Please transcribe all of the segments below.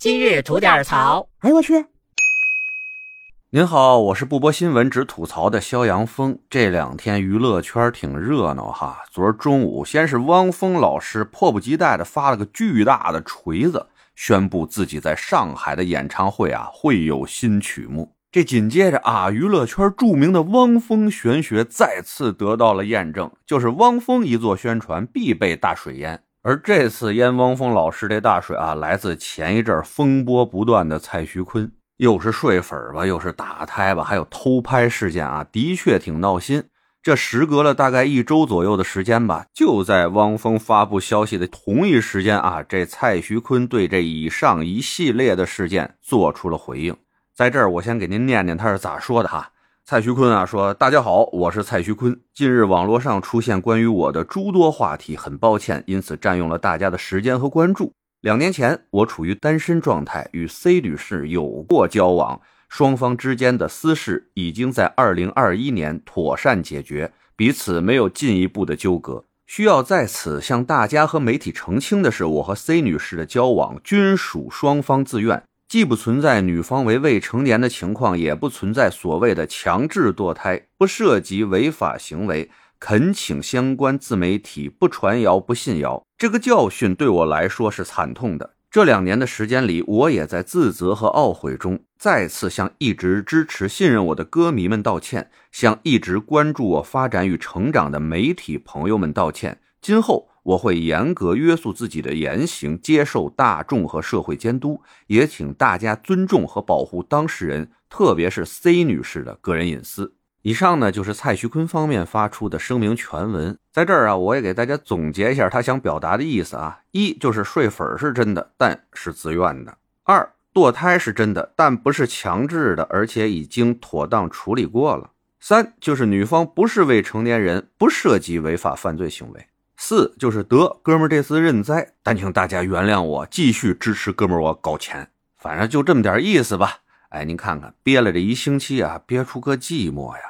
今日吐点槽。哎呦我去！您好，我是不播新闻只吐槽的肖阳峰。这两天娱乐圈挺热闹哈。昨儿中午，先是汪峰老师迫不及待的发了个巨大的锤子，宣布自己在上海的演唱会啊会有新曲目。这紧接着啊，娱乐圈著名的汪峰玄学再次得到了验证，就是汪峰一做宣传必备大水淹。而这次淹汪峰老师这大水啊，来自前一阵风波不断的蔡徐坤。又是睡粉吧，又是打胎吧，还有偷拍事件啊，的确挺闹心。这时隔了大概一周左右的时间吧，就在汪峰发布消息的同一时间啊，这蔡徐坤对这以上一系列的事件做出了回应。在这儿，我先给您念念他是咋说的哈。蔡徐坤啊说：“大家好，我是蔡徐坤。近日网络上出现关于我的诸多话题，很抱歉，因此占用了大家的时间和关注。”两年前，我处于单身状态，与 C 女士有过交往，双方之间的私事已经在2021年妥善解决，彼此没有进一步的纠葛。需要在此向大家和媒体澄清的是，我和 C 女士的交往均属双方自愿，既不存在女方为未成年的情况，也不存在所谓的强制堕胎，不涉及违法行为。恳请相关自媒体不传谣、不信谣。这个教训对我来说是惨痛的。这两年的时间里，我也在自责和懊悔中，再次向一直支持、信任我的歌迷们道歉，向一直关注我发展与成长的媒体朋友们道歉。今后我会严格约束自己的言行，接受大众和社会监督，也请大家尊重和保护当事人，特别是 C 女士的个人隐私。以上呢就是蔡徐坤方面发出的声明全文，在这儿啊，我也给大家总结一下他想表达的意思啊：一就是睡粉是真的，但是自愿的；二堕胎是真的，但不是强制的，而且已经妥当处理过了；三就是女方不是未成年人，不涉及违法犯罪行为；四就是得哥们儿这次认栽，但请大家原谅我，继续支持哥们儿我搞钱，反正就这么点意思吧。哎，您看看，憋了这一星期啊，憋出个寂寞呀。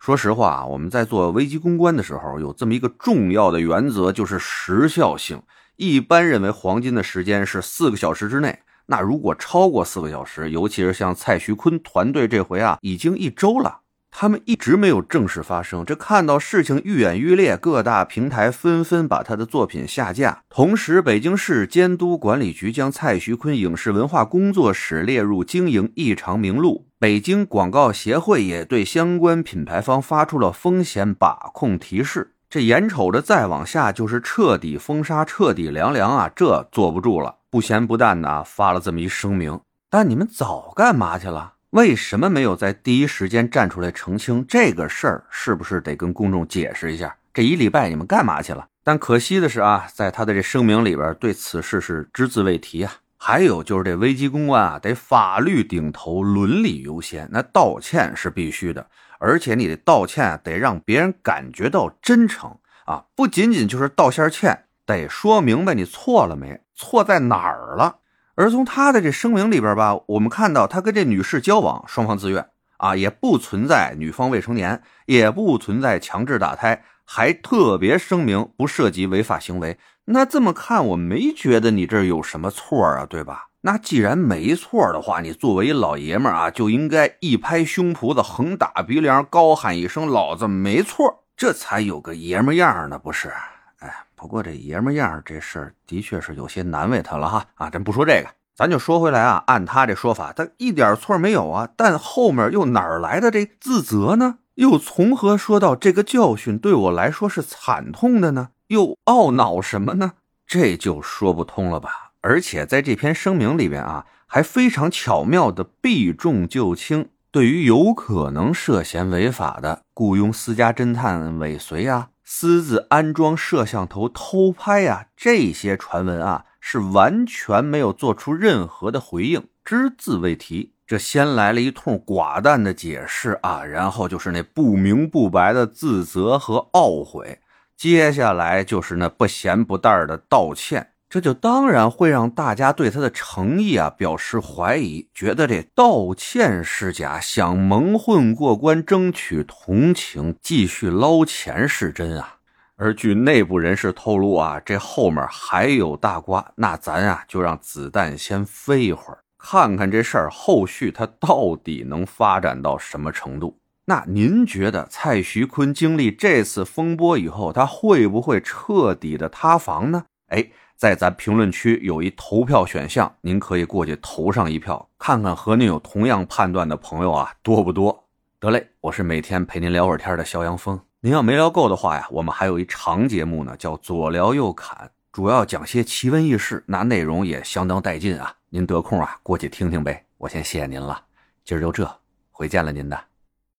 说实话啊，我们在做危机公关的时候，有这么一个重要的原则，就是时效性。一般认为黄金的时间是四个小时之内，那如果超过四个小时，尤其是像蔡徐坤团队这回啊，已经一周了。他们一直没有正式发声，这看到事情愈演愈烈，各大平台纷纷把他的作品下架。同时，北京市监督管理局将蔡徐坤影视文化工作室列入经营异常名录。北京广告协会也对相关品牌方发出了风险把控提示。这眼瞅着再往下就是彻底封杀、彻底凉凉啊，这坐不住了，不咸不淡的发了这么一声明。但你们早干嘛去了？为什么没有在第一时间站出来澄清这个事儿？是不是得跟公众解释一下？这一礼拜你们干嘛去了？但可惜的是啊，在他的这声明里边，对此事是只字未提啊。还有就是这危机公关啊，得法律顶头，伦理优先。那道歉是必须的，而且你的道歉得让别人感觉到真诚啊，不仅仅就是道下歉，得说明白你错了没，错在哪儿了。而从他的这声明里边吧，我们看到他跟这女士交往，双方自愿啊，也不存在女方未成年，也不存在强制打胎，还特别声明不涉及违法行为。那这么看，我没觉得你这有什么错啊，对吧？那既然没错的话，你作为一老爷们啊，就应该一拍胸脯子，横打鼻梁，高喊一声“老子没错”，这才有个爷们样呢，不是？哎不过这爷们样这事儿的确是有些难为他了哈啊！咱不说这个，咱就说回来啊。按他这说法，他一点错没有啊。但后面又哪儿来的这自责呢？又从何说到这个教训对我来说是惨痛的呢？又懊恼什么呢？这就说不通了吧？而且在这篇声明里边啊，还非常巧妙的避重就轻，对于有可能涉嫌违法的雇佣私家侦探尾随啊。私自安装摄像头偷拍呀，这些传闻啊是完全没有做出任何的回应，只字未提。这先来了一通寡淡的解释啊，然后就是那不明不白的自责和懊悔，接下来就是那不咸不淡的道歉。这就当然会让大家对他的诚意啊表示怀疑，觉得这道歉是假，想蒙混过关争取同情，继续捞钱是真啊！而据内部人士透露啊，这后面还有大瓜，那咱啊就让子弹先飞一会儿，看看这事儿后续它到底能发展到什么程度。那您觉得蔡徐坤经历这次风波以后，他会不会彻底的塌房呢？哎，在咱评论区有一投票选项，您可以过去投上一票，看看和您有同样判断的朋友啊多不多。得嘞，我是每天陪您聊会儿天的肖阳峰。您要没聊够的话呀，我们还有一长节目呢，叫左聊右侃，主要讲些奇闻异事，那内容也相当带劲啊。您得空啊，过去听听呗。我先谢谢您了，今儿就这，回见了您的。